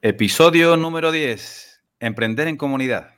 Episodio número 10. Emprender en comunidad.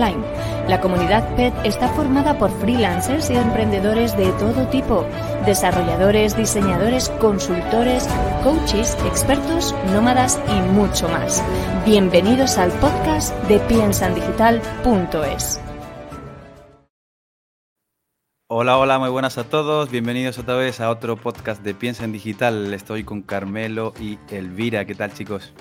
La comunidad PET está formada por freelancers y emprendedores de todo tipo, desarrolladores, diseñadores, consultores, coaches, expertos, nómadas y mucho más. Bienvenidos al podcast de piensandigital.es. Hola, hola, muy buenas a todos. Bienvenidos otra vez a otro podcast de Piensa en Digital. Estoy con Carmelo y Elvira. ¿Qué tal, chicos?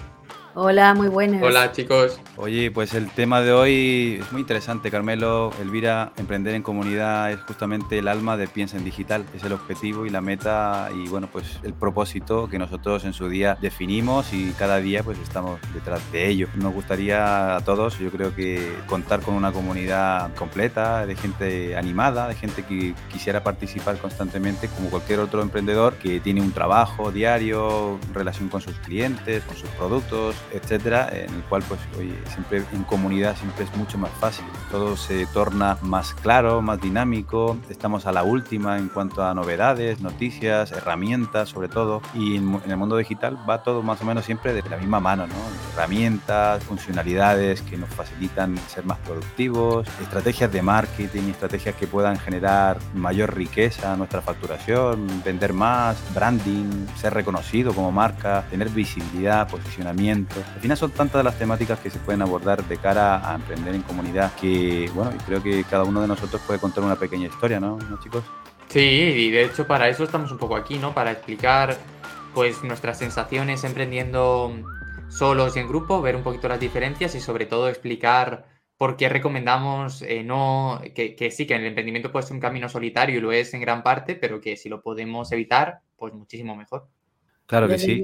Hola, muy buenas. Hola chicos. Oye, pues el tema de hoy es muy interesante, Carmelo. Elvira, emprender en comunidad es justamente el alma de Piensa en Digital. Es el objetivo y la meta y bueno, pues el propósito que nosotros en su día definimos y cada día pues estamos detrás de ello. Nos gustaría a todos, yo creo que contar con una comunidad completa, de gente animada, de gente que quisiera participar constantemente como cualquier otro emprendedor que tiene un trabajo diario, relación con sus clientes, con sus productos etcétera, en el cual pues oye, siempre en comunidad siempre es mucho más fácil, todo se torna más claro, más dinámico, estamos a la última en cuanto a novedades, noticias, herramientas sobre todo, y en, el mundo digital va todo más o menos siempre de la misma mano, ¿no? Herramientas, funcionalidades que nos facilitan ser más productivos, estrategias de marketing, estrategias que puedan generar mayor riqueza a nuestra facturación, vender más, branding, ser reconocido como marca, tener visibilidad, posicionamiento, al final son tantas las temáticas que se pueden abordar de cara a emprender en comunidad que, bueno, creo que cada uno de nosotros puede contar una pequeña historia, ¿no, ¿No chicos? Sí, y de hecho para eso estamos un poco aquí, ¿no? Para explicar pues nuestras sensaciones emprendiendo solos y en grupo, ver un poquito las diferencias y sobre todo explicar por qué recomendamos eh, no que, que, sí, que el emprendimiento puede ser un camino solitario y lo es en gran parte, pero que si lo podemos evitar, pues muchísimo mejor. Claro que sí.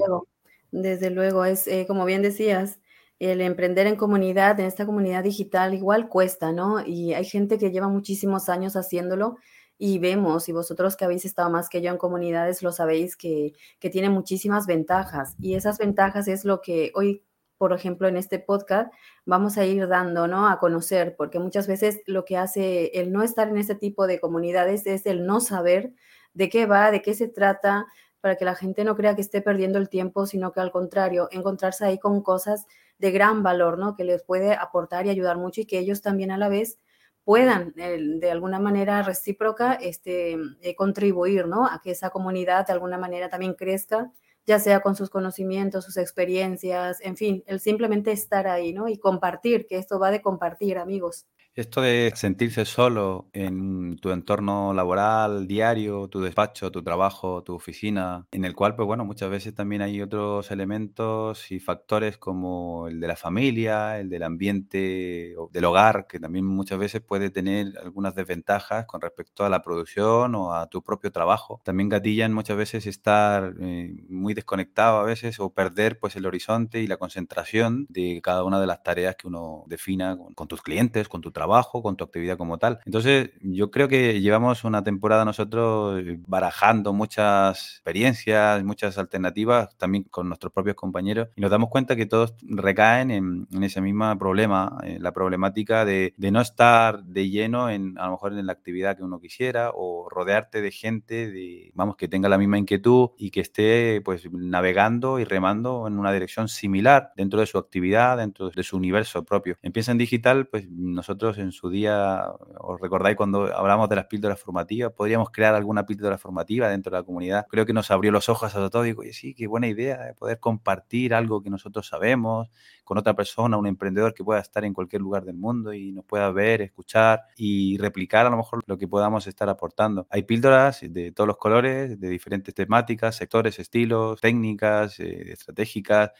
Desde luego, es eh, como bien decías, el emprender en comunidad, en esta comunidad digital, igual cuesta, ¿no? Y hay gente que lleva muchísimos años haciéndolo y vemos, y vosotros que habéis estado más que yo en comunidades, lo sabéis, que, que tiene muchísimas ventajas. Y esas ventajas es lo que hoy, por ejemplo, en este podcast vamos a ir dando, ¿no? A conocer, porque muchas veces lo que hace el no estar en este tipo de comunidades es el no saber de qué va, de qué se trata, para que la gente no crea que esté perdiendo el tiempo, sino que al contrario, encontrarse ahí con cosas de gran valor, ¿no? Que les puede aportar y ayudar mucho y que ellos también a la vez puedan eh, de alguna manera recíproca este, eh, contribuir, ¿no? A que esa comunidad de alguna manera también crezca, ya sea con sus conocimientos, sus experiencias, en fin, el simplemente estar ahí, ¿no? Y compartir, que esto va de compartir, amigos. Esto de sentirse solo en tu entorno laboral, diario, tu despacho, tu trabajo, tu oficina, en el cual, pues bueno, muchas veces también hay otros elementos y factores como el de la familia, el del ambiente del hogar, que también muchas veces puede tener algunas desventajas con respecto a la producción o a tu propio trabajo. También gatillan muchas veces estar eh, muy desconectado a veces o perder pues el horizonte y la concentración de cada una de las tareas que uno defina con, con tus clientes, con tu trabajo trabajo, con tu actividad como tal. Entonces, yo creo que llevamos una temporada nosotros eh, barajando muchas experiencias, muchas alternativas, también con nuestros propios compañeros, y nos damos cuenta que todos recaen en, ese mismo problema, en la problemática de, no estar de lleno en, a lo mejor en la actividad que uno quisiera, o rodearte de gente, vamos, que tenga la misma inquietud y que esté pues navegando y remando en una dirección similar dentro de su actividad, dentro de su universo propio. Empieza en digital, pues nosotros en su día, os recordáis cuando hablamos de las píldoras formativas, podríamos crear alguna píldora formativa dentro de la comunidad. Creo que nos abrió los ojos a todos y digo, sí, qué buena idea, poder compartir algo que nosotros sabemos con otra persona, un emprendedor que pueda estar en cualquier lugar del mundo y nos pueda ver, escuchar y replicar a lo mejor lo que podamos estar aportando. Hay píldoras de todos los colores, de diferentes temáticas, sectores, estilos, técnicas, eh, estratégicas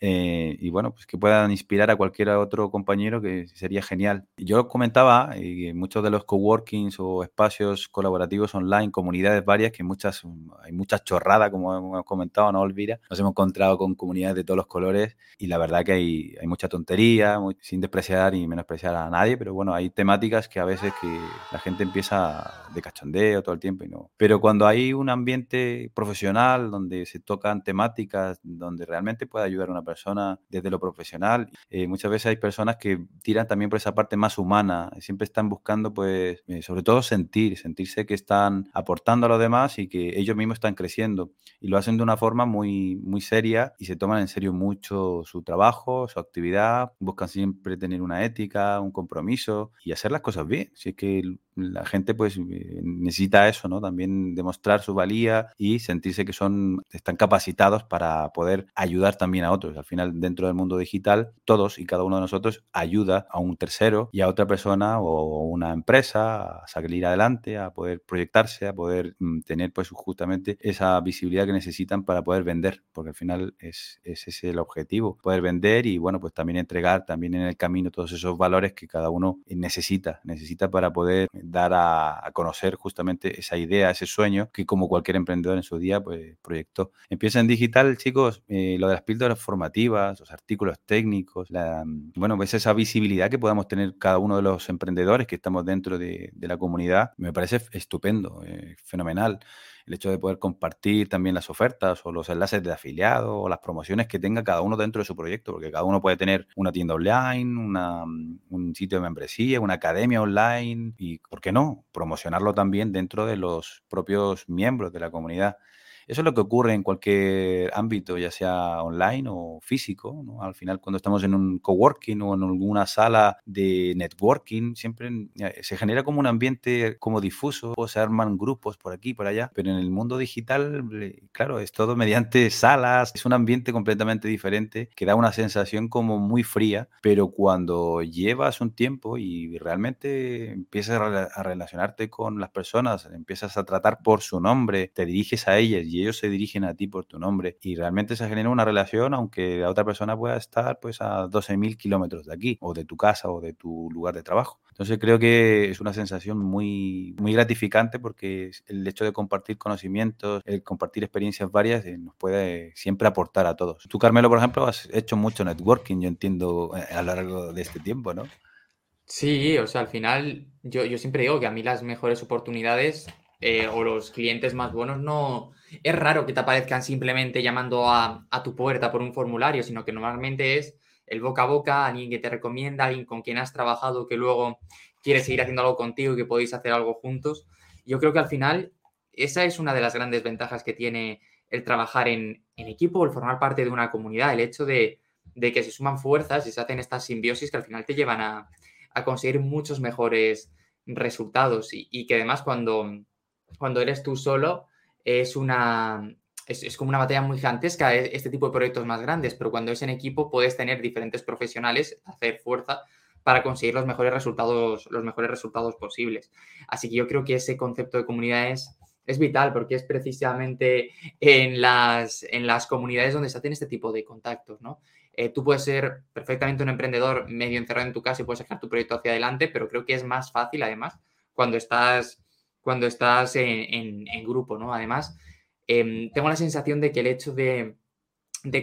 eh, y bueno, pues que puedan inspirar a cualquier otro compañero que sería genial. Yo comentaba, y muchos de los coworkings o espacios colaborativos online, comunidades varias, que muchas, hay muchas chorradas, como hemos comentado, no olvida, nos hemos encontrado con comunidades de todos los colores y la verdad que hay, hay mucha tontería, sin despreciar y menospreciar a nadie, pero bueno, hay temáticas que a veces que la gente empieza de cachondeo todo el tiempo y no. Pero cuando hay un ambiente profesional donde se tocan temáticas, donde realmente puede ayudar a una persona desde lo profesional, eh, muchas veces hay personas que tiran también por esa parte más humana, siempre están buscando pues eh, sobre todo sentir, sentirse que están aportando a los demás y que ellos mismos están creciendo y lo hacen de una forma muy, muy seria y se toman en serio mucho su trabajo, su actividad, buscan siempre tener una ética, un compromiso y hacer las cosas bien. Si es que la gente pues eh, necesita eso, ¿no? También demostrar su valía y sentirse que son, están capacitados para poder ayudar también a otros. Al final, dentro del mundo digital, todos y cada uno de nosotros ayuda a un tercero y a otra persona o una empresa a salir adelante, a poder proyectarse, a poder mm, tener pues justamente esa visibilidad que necesitan para poder vender, porque al final es, ese es el objetivo, poder vender y bueno, pues también entregar también en el camino todos esos valores que cada uno necesita, necesita para poder dar a, conocer justamente esa idea, ese sueño que como cualquier emprendedor en su día pues proyectó. Empieza en digital, chicos, eh, lo de las píldoras formativas, los artículos técnicos, la, bueno, pues esa visibilidad que podamos tener cada uno de los emprendedores que estamos dentro de, la comunidad, me parece estupendo, eh, fenomenal el hecho de poder compartir también las ofertas o los enlaces de afiliado o las promociones que tenga cada uno dentro de su proyecto, porque cada uno puede tener una tienda online, un sitio de membresía, una academia online y, ¿por qué no?, promocionarlo también dentro de los propios miembros de la comunidad. Eso es lo que ocurre en cualquier ámbito, ya sea online o físico. Al final, cuando estamos en un coworking o en alguna sala de networking, siempre se genera como un ambiente como difuso, se arman grupos por aquí, por allá. Pero en el mundo digital, claro, es todo mediante salas, es un ambiente completamente diferente que da una sensación como muy fría, pero cuando llevas un tiempo y realmente empiezas a relacionarte con las personas, empiezas a tratar por su nombre, te diriges a ellas y ellos se dirigen a ti por tu nombre y realmente se genera una relación aunque la otra persona pueda estar pues a 12.000 kilómetros de aquí o de tu casa o de tu lugar de trabajo. Entonces creo que es una sensación muy, muy gratificante porque el hecho de compartir conocimientos, el compartir experiencias varias eh, nos puede siempre aportar a todos. Tú, Carmelo, por ejemplo, has hecho mucho networking, yo entiendo, eh, a lo largo de este tiempo, ¿no? Sí, o sea, al final yo, yo siempre digo que a mí las mejores oportunidades eh, o los clientes más buenos no, es raro que te aparezcan simplemente llamando a, tu puerta por un formulario, sino que normalmente es el boca a boca, alguien que te recomienda, alguien con quien has trabajado, que luego quiere seguir haciendo algo contigo y que podéis hacer algo juntos. Yo creo que al final esa es una de las grandes ventajas que tiene el trabajar en, equipo, el formar parte de una comunidad, el hecho de, que se suman fuerzas y se hacen estas simbiosis que al final te llevan a, conseguir muchos mejores resultados y, y, que además cuando, cuando eres tú solo, es una. Es, como una batalla muy gigantesca e, este tipo de proyectos más grandes, pero cuando es en equipo puedes tener diferentes profesionales, hacer fuerza para conseguir los mejores resultados, los mejores resultados posibles. Así que yo creo que ese concepto de comunidad es, vital porque es precisamente en las, en las comunidades donde se hacen este tipo de contactos, ¿no? Eh, tú puedes ser perfectamente un emprendedor medio encerrado en tu casa y puedes sacar tu proyecto hacia adelante, pero creo que es más fácil además cuando estás cuando estás en, grupo, ¿no? Además, em, tengo la sensación de que el hecho de,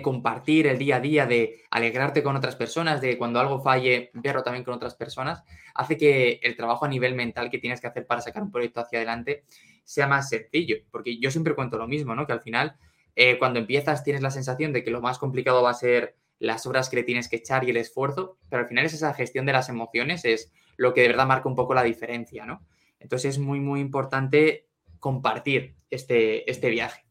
compartir el día a día, de alegrarte con otras personas, de cuando algo falle, verlo también con otras personas, hace que el trabajo a nivel mental que tienes que hacer para sacar un proyecto hacia adelante sea más sencillo. Porque yo siempre cuento lo mismo, ¿no? Que al final, eh, cuando empiezas, tienes la sensación de que lo más complicado va a ser las horas que le tienes que echar y el esfuerzo, pero al final es esa gestión de las emociones, es lo que de verdad marca un poco la diferencia, ¿no? Entonces es muy, muy importante compartir este, este viaje.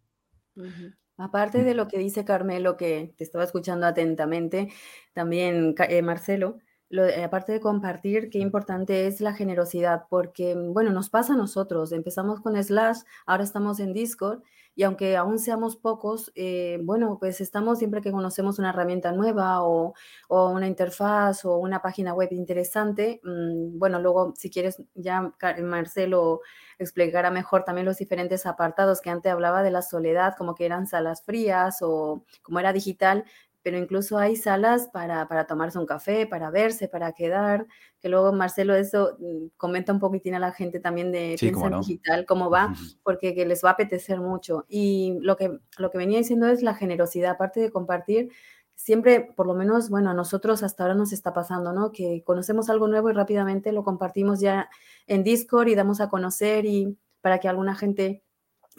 Aparte de lo que dice Carmelo, que te estaba escuchando atentamente, también eh, Marcelo, eh, aparte de compartir, qué importante es la generosidad, porque, bueno, nos pasa a nosotros. Empezamos con Slash, ahora estamos en Discord y aunque aún seamos pocos, eh, bueno, pues estamos siempre que conocemos una herramienta nueva o, una interfaz o una página web interesante. Mm, bueno, luego si quieres ya Marcelo explicará mejor también los diferentes apartados que antes hablaba de la soledad, como que eran salas frías o como era digital, pero incluso hay salas para, para tomarse un café, para verse, para quedar, que luego Marcelo eso mm, comenta un poquitín a la gente también de Piensa Digital, cómo va, porque que les va a apetecer mucho. Y lo que, lo que venía diciendo es la generosidad, aparte de compartir, siempre, por lo menos, bueno, a nosotros hasta ahora nos está pasando, ¿no? Que conocemos algo nuevo y rápidamente lo compartimos ya en Discord y damos a conocer y para que alguna gente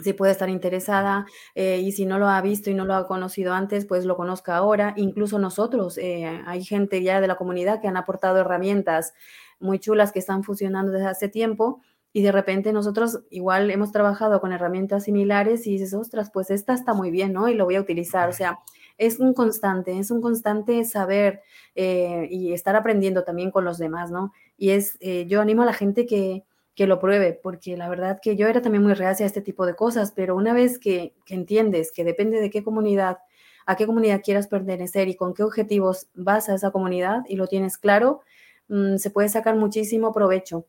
si puede estar interesada eh, y si no lo ha visto y no lo ha conocido antes, pues lo conozca ahora. Incluso nosotros, eh, hay gente ya de la comunidad que han aportado herramientas muy chulas que están funcionando desde hace tiempo y de repente nosotros igual hemos trabajado con herramientas similares y dices, ostras, pues esta está muy bien, ¿no? Y lo voy a utilizar. O sea, es un constante, es un constante saber eh, y estar aprendiendo también con los demás, ¿no? Y es, yo animo a la gente que que lo pruebe, porque la verdad que yo era también muy reacia a este tipo de cosas, pero una vez que, entiendes que depende de qué comunidad, a qué comunidad quieras pertenecer y con qué objetivos vas a esa comunidad y lo tienes claro, mm, se puede sacar muchísimo provecho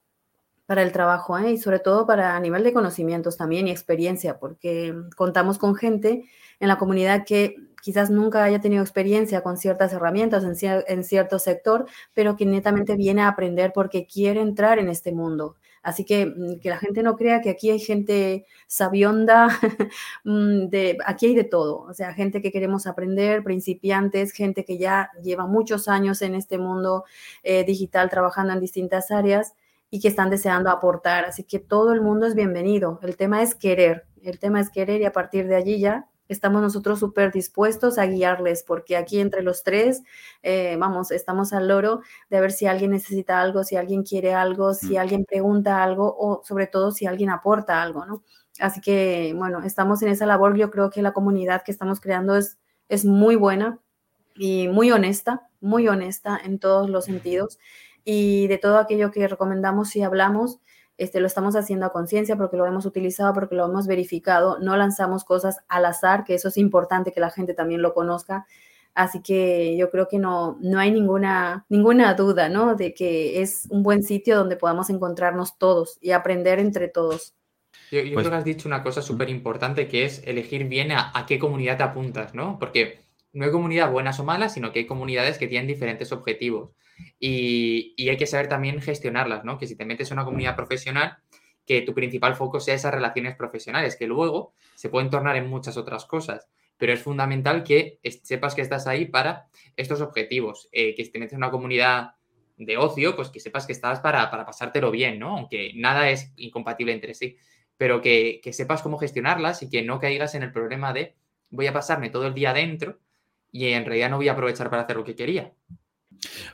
para el trabajo ¿eh? y sobre todo para a nivel de conocimientos también y experiencia, porque contamos con gente en la comunidad que quizás nunca haya tenido experiencia con ciertas herramientas en, en cierto sector, pero que netamente viene a aprender porque quiere entrar en este mundo. Así que mm, que la gente no crea que aquí hay gente sabionda, mm, de, aquí hay de todo, o sea, gente que queremos aprender, principiantes, gente que ya lleva muchos años en este mundo eh, digital trabajando en distintas áreas y que están deseando aportar. Así que todo el mundo es bienvenido. El tema es querer, el tema es querer y a partir de allí ya estamos nosotros súper dispuestos a guiarles, porque aquí entre los tres, eh, vamos, estamos al loro de ver si alguien necesita algo, si alguien quiere algo, si mm. alguien pregunta algo o sobre todo si alguien aporta algo, ¿no? Así que, bueno, estamos en esa labor. Yo creo que la comunidad que estamos creando es, es muy buena y muy honesta, muy honesta en todos los sentidos. Y de todo aquello que recomendamos y hablamos, este, lo estamos haciendo a conciencia porque lo hemos utilizado, porque lo hemos verificado, no lanzamos cosas al azar, que eso es importante que la gente también lo conozca. Así que yo creo que no, no hay ninguna, ninguna duda, ¿no? De que es un buen sitio donde podamos encontrarnos todos y aprender entre todos. Yo, pues creo que has dicho una cosa súper importante que es elegir bien a, a, qué comunidad te apuntas, ¿no? Porque no hay comunidad buenas o malas, sino que hay comunidades que tienen diferentes objetivos. Y, hay que saber también gestionarlas, ¿no? Que si te metes en una comunidad profesional, que tu principal foco sea esas relaciones profesionales, que luego se pueden tornar en muchas otras cosas. Pero es fundamental que sepas que estás ahí para estos objetivos. Eh, que si te metes en una comunidad de ocio, pues que sepas que estás para, pasártelo bien, ¿no? Aunque nada es incompatible entre sí. Pero que, que sepas cómo gestionarlas y que no caigas en el problema de voy a pasarme todo el día adentro y en realidad no voy a aprovechar para hacer lo que quería.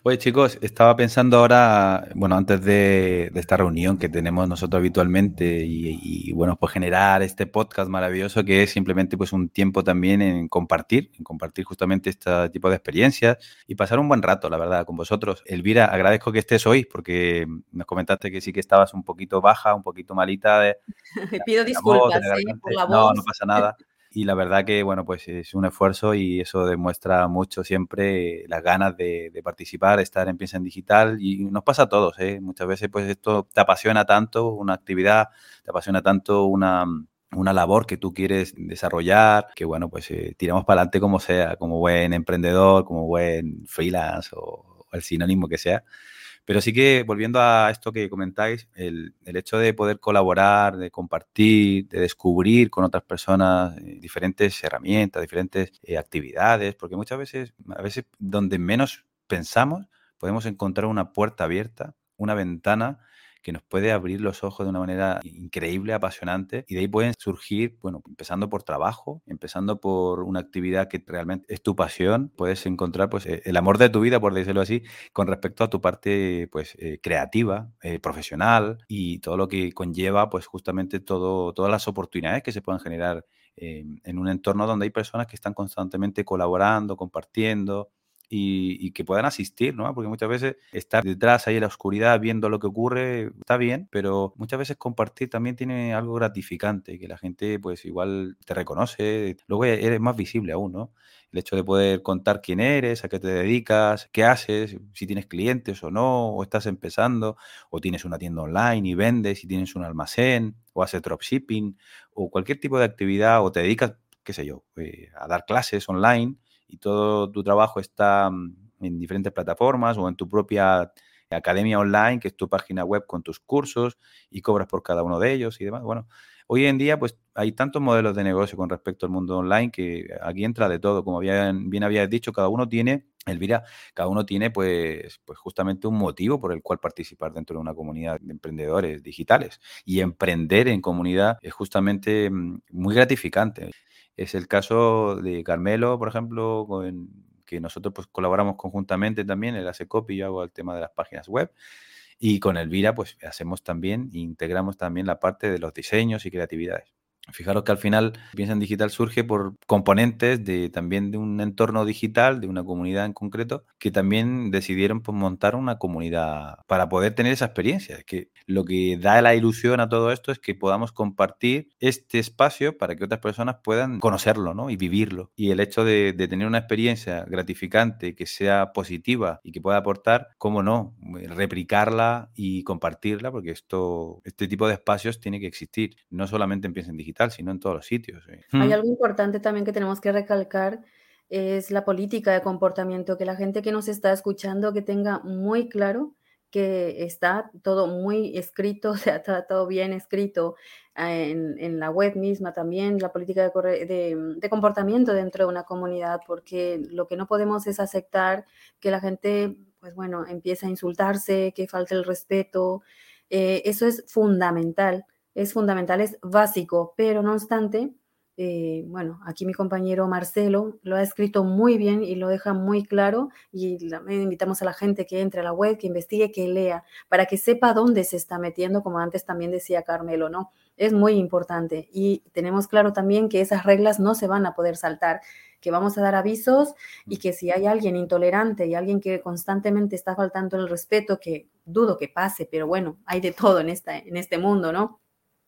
Oye, chicos, estaba pensando ahora, bueno, antes de, esta reunión que tenemos nosotros habitualmente y, bueno, pues generar este podcast maravilloso que es simplemente pues un tiempo también en compartir, en compartir justamente este tipo de experiencias y pasar un buen rato, la verdad, con vosotros. Elvira, agradezco que estés hoy porque me comentaste que sí que estabas un poquito baja, un poquito malita. De, Pido disculpas ¿eh? por la voz. No, no pasa nada. y la verdad que, bueno, pues es un esfuerzo y eso demuestra mucho siempre las ganas de, participar, estar en Piensa en Digital y nos pasa a todos, ¿eh? Muchas veces pues esto te apasiona tanto, una actividad, te apasiona tanto una, una labor que tú quieres desarrollar, que bueno, pues eh, tiramos para adelante como sea, como buen emprendedor, como buen freelance o el sinónimo que sea. Pero sí que, volviendo a esto que comentáis, el, hecho de poder colaborar, de compartir, de descubrir con otras personas eh, diferentes herramientas, diferentes eh, actividades, porque muchas veces, a veces donde menos pensamos, podemos encontrar una puerta abierta, una ventana que nos puede abrir los ojos de una manera increíble, apasionante, y de ahí pueden surgir, bueno, empezando por trabajo, empezando por una actividad que realmente es tu pasión, puedes encontrar pues e, el amor de tu vida, por decirlo así, con respecto a tu parte pues eh, creativa, eh, profesional y todo lo que conlleva pues justamente todo, todas las oportunidades que se pueden generar en un entorno donde hay personas que están constantemente colaborando, compartiendo, y, que puedan asistir, ¿no? Porque muchas veces estar detrás ahí en la oscuridad viendo lo que ocurre está bien, pero muchas veces compartir también tiene algo gratificante, que la gente pues igual te reconoce, luego e-, eres más visible aún, ¿no? El hecho de poder contar quién eres, a qué te dedicas, qué haces, si tienes clientes o no, o estás empezando, o tienes una tienda online y vendes, y tienes un almacén, o haces dropshipping, o cualquier tipo de actividad, o te dedicas, qué sé yo, eh, a dar clases online, y todo tu trabajo está mm, en diferentes plataformas o en tu propia academia online, que es tu página web con tus cursos y cobras por cada uno de ellos y demás. Bueno, hoy en día pues hay tantos modelos de negocio con respecto al mundo online que aquí entra de todo. Como bien, bien habías dicho, cada uno tiene, Elvira, cada uno tiene pues, pues justamente un motivo por el cual participar dentro de una comunidad de emprendedores digitales. Y emprender en comunidad es justamente mm, muy gratificante. Es el caso de Carmelo, por ejemplo, con, que nosotros pues colaboramos conjuntamente también, él hace copy, yo hago el tema de las páginas web. Y con Elvira, pues hacemos también, integramos también la parte de los diseños y creatividades. Fijaros que al final Piensa en Digital surge por componentes de también de un entorno digital, de una comunidad en concreto, que también decidieron pues, montar una comunidad para poder tener esa experiencia. que lo que da la ilusión a todo esto es que podamos compartir este espacio para que otras personas puedan conocerlo ¿no? y vivirlo. Y el hecho de, de tener una experiencia gratificante, que sea positiva y que pueda aportar, cómo no, replicarla y compartirla, porque esto, este tipo de espacios tiene que existir, no solamente en Piensa en Digital sino en todos los sitios. Hay algo importante también que tenemos que recalcar, es la política de comportamiento, que la gente que nos está escuchando que tenga muy claro que está todo muy escrito, o sea, está todo bien escrito en, en la web misma también, la política de, de, de, comportamiento dentro de una comunidad, porque lo que no podemos es aceptar que la gente, pues bueno, empiece a insultarse, que falte el respeto. Eh, eso es fundamental es fundamental, es básico, pero no obstante, eh, bueno, aquí mi compañero Marcelo lo ha escrito muy bien y lo deja muy claro y invitamos a la gente que entre a la web, que investigue, que lea, para que sepa dónde se está metiendo, como antes también decía Carmelo, ¿no? Es muy importante y tenemos claro también que esas reglas no se van a poder saltar que vamos a dar avisos y que si hay alguien intolerante y alguien que constantemente está faltando el respeto, que dudo que pase, pero bueno, hay de todo en, esta, en este mundo, ¿no?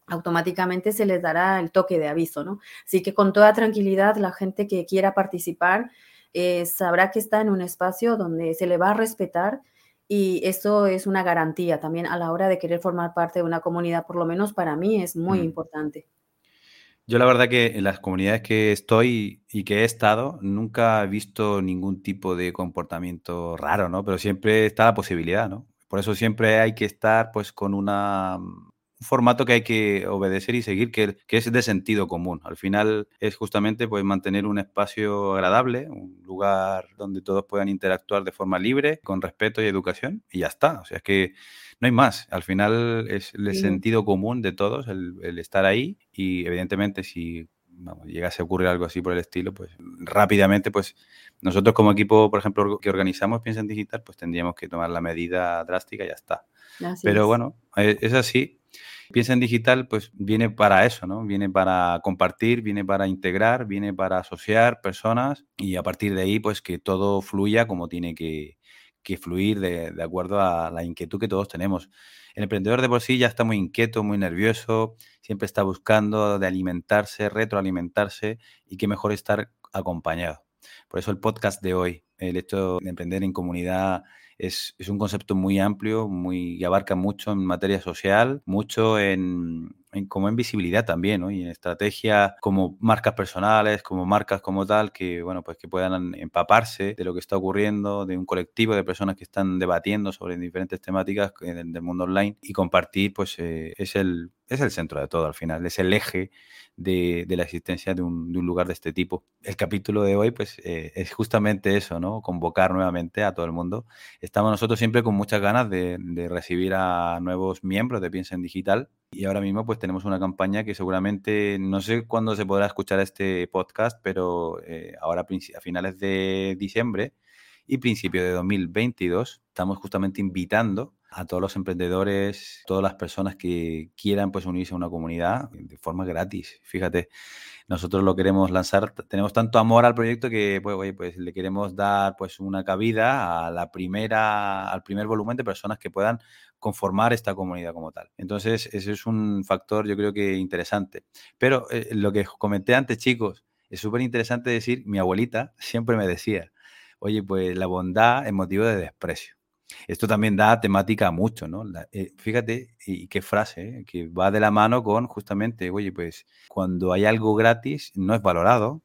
Automáticamente se les dará el toque de aviso, ¿no? Así que con toda tranquilidad la gente que quiera participar eh, sabrá que está en un espacio donde se le va a respetar y eso es una garantía también a la hora de querer formar parte de una comunidad, por lo menos para mí es muy mm. importante. Yo la verdad que en las comunidades que estoy y que he estado, nunca he visto ningún tipo de comportamiento raro, ¿no? Pero siempre está la posibilidad, ¿no? Por eso siempre hay que estar pues con una formato que hay que obedecer y seguir, que, que, es de sentido común. Al final es justamente pues, mantener un espacio agradable, un lugar donde todos puedan interactuar de forma libre, con respeto y educación, y ya está. O sea, es que no hay más. Al final es el sentido común de todos el, estar ahí y evidentemente si vamos, llegase a ocurrir algo así por el estilo, pues rápidamente, pues nosotros como equipo, por ejemplo, que organizamos Piensa en Digital, pues tendríamos que tomar la medida drástica y ya está. Pero bueno, e, es así Piensa en digital, pues viene para eso, ¿no? Viene para compartir, viene para integrar, viene para asociar personas y a partir de ahí, pues que todo fluya como tiene que, fluir de, de, acuerdo a la inquietud que todos tenemos. El emprendedor de por sí ya está muy inquieto, muy nervioso, siempre está buscando de alimentarse, retroalimentarse y qué mejor estar acompañado. Por eso el podcast de hoy, el hecho de emprender en comunidad es, un concepto muy amplio, muy, abarca mucho en materia social, mucho en, como en visibilidad también, ¿no? Y en estrategia como marcas personales, como marcas como tal, que, bueno, pues que puedan empaparse de lo que está ocurriendo, de un colectivo de personas que están debatiendo sobre diferentes temáticas del, mundo online y compartir, pues eh, es, el, es el centro de todo al final, es el eje de, la existencia de un, lugar de este tipo. El capítulo de hoy, pues, eh, es justamente eso, ¿no? Convocar nuevamente a todo el mundo. Estamos nosotros siempre con muchas ganas de, recibir a nuevos miembros de Piensa en Digital y ahora mismo, pues, tenemos una campaña que seguramente, no sé cuándo se podrá escuchar este podcast, pero eh, ahora a finales de diciembre y principio de 2022 estamos justamente invitando a todos los emprendedores, todas las personas que quieran pues unirse a una comunidad de forma gratis. Fíjate, nosotros lo queremos lanzar, tenemos tanto amor al proyecto que pues, pues le queremos dar pues una cabida a la primera, al primer volumen de personas que puedan conformar esta comunidad como tal. Entonces, ese es un factor yo creo que interesante. Pero eh, lo que comenté antes, chicos, es súper interesante decir, mi abuelita siempre me decía, oye, pues la bondad es motivo de desprecio. Esto también da temática a mucho, ¿no? Eh, fíjate, y qué frase, ¿eh? que va de la mano con justamente, oye, pues cuando hay algo gratis no es valorado,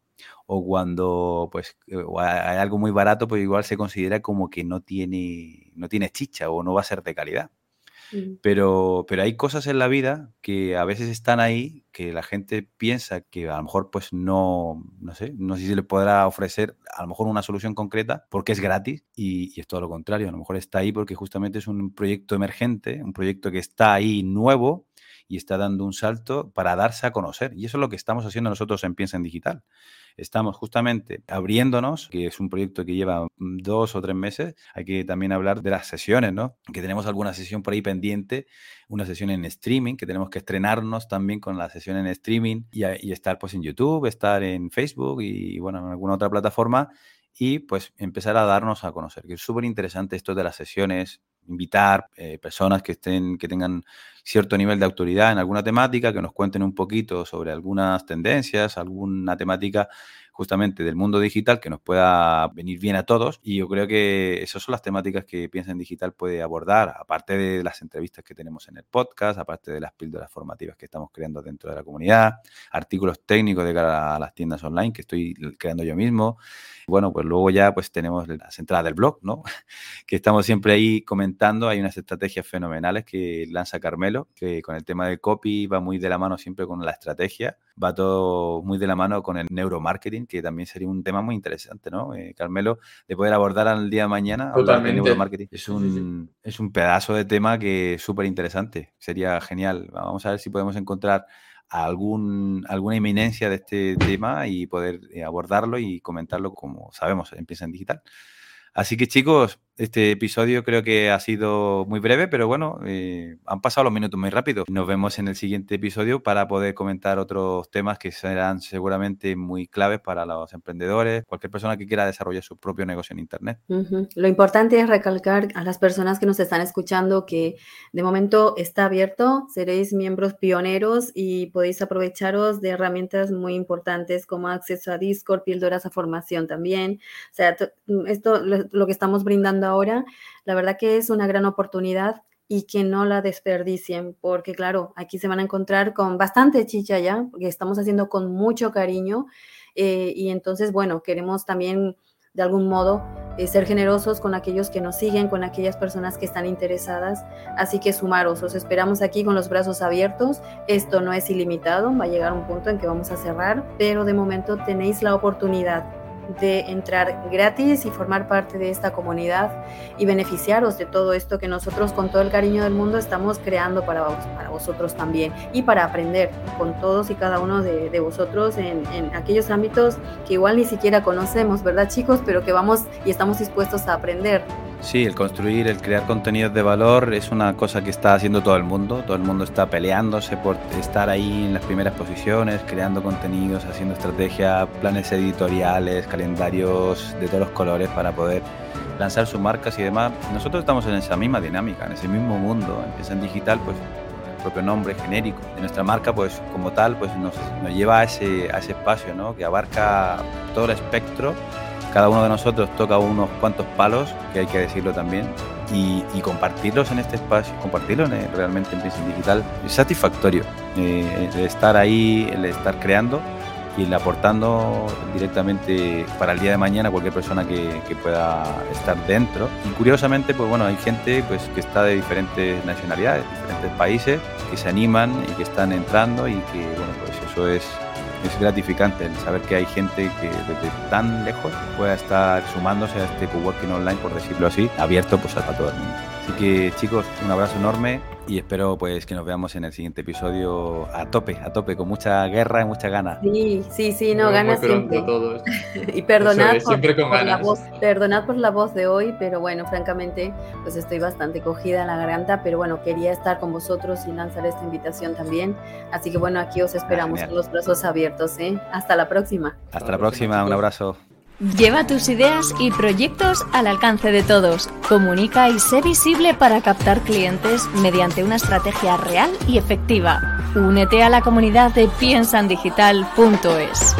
o cuando pues hay algo muy barato, pues igual se considera como que no tiene, no tiene chicha o no va a ser de calidad. Pero, pero hay cosas en la vida que a veces están ahí, que la gente piensa que a lo mejor pues no, no sé, no sé si se le podrá ofrecer a lo mejor una solución concreta porque es gratis y, y, es todo lo contrario, a lo mejor está ahí porque justamente es un proyecto emergente, un proyecto que está ahí nuevo y está dando un salto para darse a conocer. Y eso es lo que estamos haciendo nosotros en Piensa en Digital estamos justamente abriéndonos, que es un proyecto que lleva dos o tres meses. Hay que también hablar de las sesiones, ¿no? Que tenemos alguna sesión por ahí pendiente, una sesión en streaming, que tenemos que estrenarnos también con la sesión en streaming y, estar pues en YouTube, estar en Facebook y bueno, en alguna otra plataforma y pues empezar a darnos a conocer, que es súper interesante esto de las sesiones, invitar eh, personas que estén, que tengan cierto nivel de autoridad en alguna temática, que nos cuenten un poquito sobre algunas tendencias, alguna temática justamente del mundo digital que nos pueda venir bien a todos. Y yo creo que esas son las temáticas que Piensa en Digital puede abordar, aparte de las entrevistas que tenemos en el podcast, aparte de las píldoras formativas que estamos creando dentro de la comunidad, artículos técnicos de cara a las tiendas online que estoy creando yo mismo. Bueno, pues luego ya pues tenemos las entradas del blog, ¿no? que estamos siempre ahí comentando. Hay unas estrategias fenomenales que lanza Carmelo, que con el tema del copy va muy de la mano siempre con la estrategia va todo muy de la mano con el neuromarketing, que también sería un tema muy interesante, ¿no? Eh, Carmelo, de poder abordar al día de mañana Totalmente. el neuromarketing. Es un, es un pedazo de tema que es súper interesante. Sería genial. Vamos a ver si podemos encontrar algún, alguna eminencia de este tema y poder eh, abordarlo y comentarlo como sabemos, empieza en digital. Así que chicos, este episodio creo que ha sido muy breve, pero bueno, eh, han pasado los minutos muy rápido. Nos vemos en el siguiente episodio para poder comentar otros temas que serán seguramente muy claves para los emprendedores, cualquier persona que quiera desarrollar su propio negocio en Internet. Lo importante es recalcar a las personas que nos están escuchando que de momento está abierto, seréis miembros pioneros y podéis aprovecharos de herramientas muy importantes como acceso a Discord, píldoras a formación también. O sea, esto lo que estamos brindando ahora, la verdad que es una gran oportunidad y que no la desperdicien, porque claro, aquí se van a encontrar con bastante chicha ya, porque estamos haciendo con mucho cariño eh, y entonces, bueno, queremos también de algún modo eh, ser generosos con aquellos que nos siguen, con aquellas personas que están interesadas, así que sumaros, os esperamos aquí con los brazos abiertos, esto no es ilimitado, va a llegar un punto en que vamos a cerrar, pero de momento tenéis la oportunidad de entrar gratis y formar parte de esta comunidad y beneficiaros de todo esto que nosotros con todo el cariño del mundo estamos creando para, para vosotros también y para aprender con todos y cada uno de, de vosotros en, en, aquellos ámbitos que igual ni siquiera conocemos, ¿verdad chicos? Pero que vamos y estamos dispuestos a aprender. Sí, el construir, el crear contenidos de valor es una cosa que está haciendo todo el mundo. Todo el mundo está peleándose por estar ahí en las primeras posiciones, creando contenidos, haciendo estrategias, planes editoriales, calendarios de todos los colores para poder lanzar sus marcas y demás. Nosotros estamos en esa misma dinámica, en ese mismo mundo. Empieza en digital, pues el propio nombre genérico de nuestra marca, pues como tal, pues nos, nos lleva a ese, a ese espacio, ¿no? Que abarca todo el espectro cada uno de nosotros toca unos cuantos palos, que hay que decirlo también, y, compartirlos en este espacio, compartirlos realmente en Piensa Digital, es satisfactorio. Eh, el estar ahí, el estar creando y aportando directamente para el día de mañana cualquier persona que, pueda estar dentro. Y curiosamente, pues bueno, hay gente pues, que está de diferentes nacionalidades, diferentes países, que se animan y que están entrando y que, bueno, pues eso es es gratificante el saber que hay gente que desde tan lejos pueda estar sumándose a este coworking online, por decirlo así, abierto pues a todo el mundo. Así que chicos, un abrazo enorme y espero pues que nos veamos en el siguiente episodio a tope, a tope, con mucha guerra y mucha ganas. Sí, sí, sí, no, ganas siempre. y perdonad, por, la voz, perdonad por la voz de hoy, pero bueno, francamente, pues estoy bastante cogida en la garganta, pero bueno, quería estar con vosotros y lanzar esta invitación también. Así que bueno, aquí os esperamos con los brazos abiertos, ¿eh? Hasta la próxima. Hasta la próxima, un abrazo. Lleva tus ideas y proyectos al alcance de todos. Comunica y sé visible para captar clientes mediante una estrategia real y efectiva. Únete a la comunidad de piensandigital.es.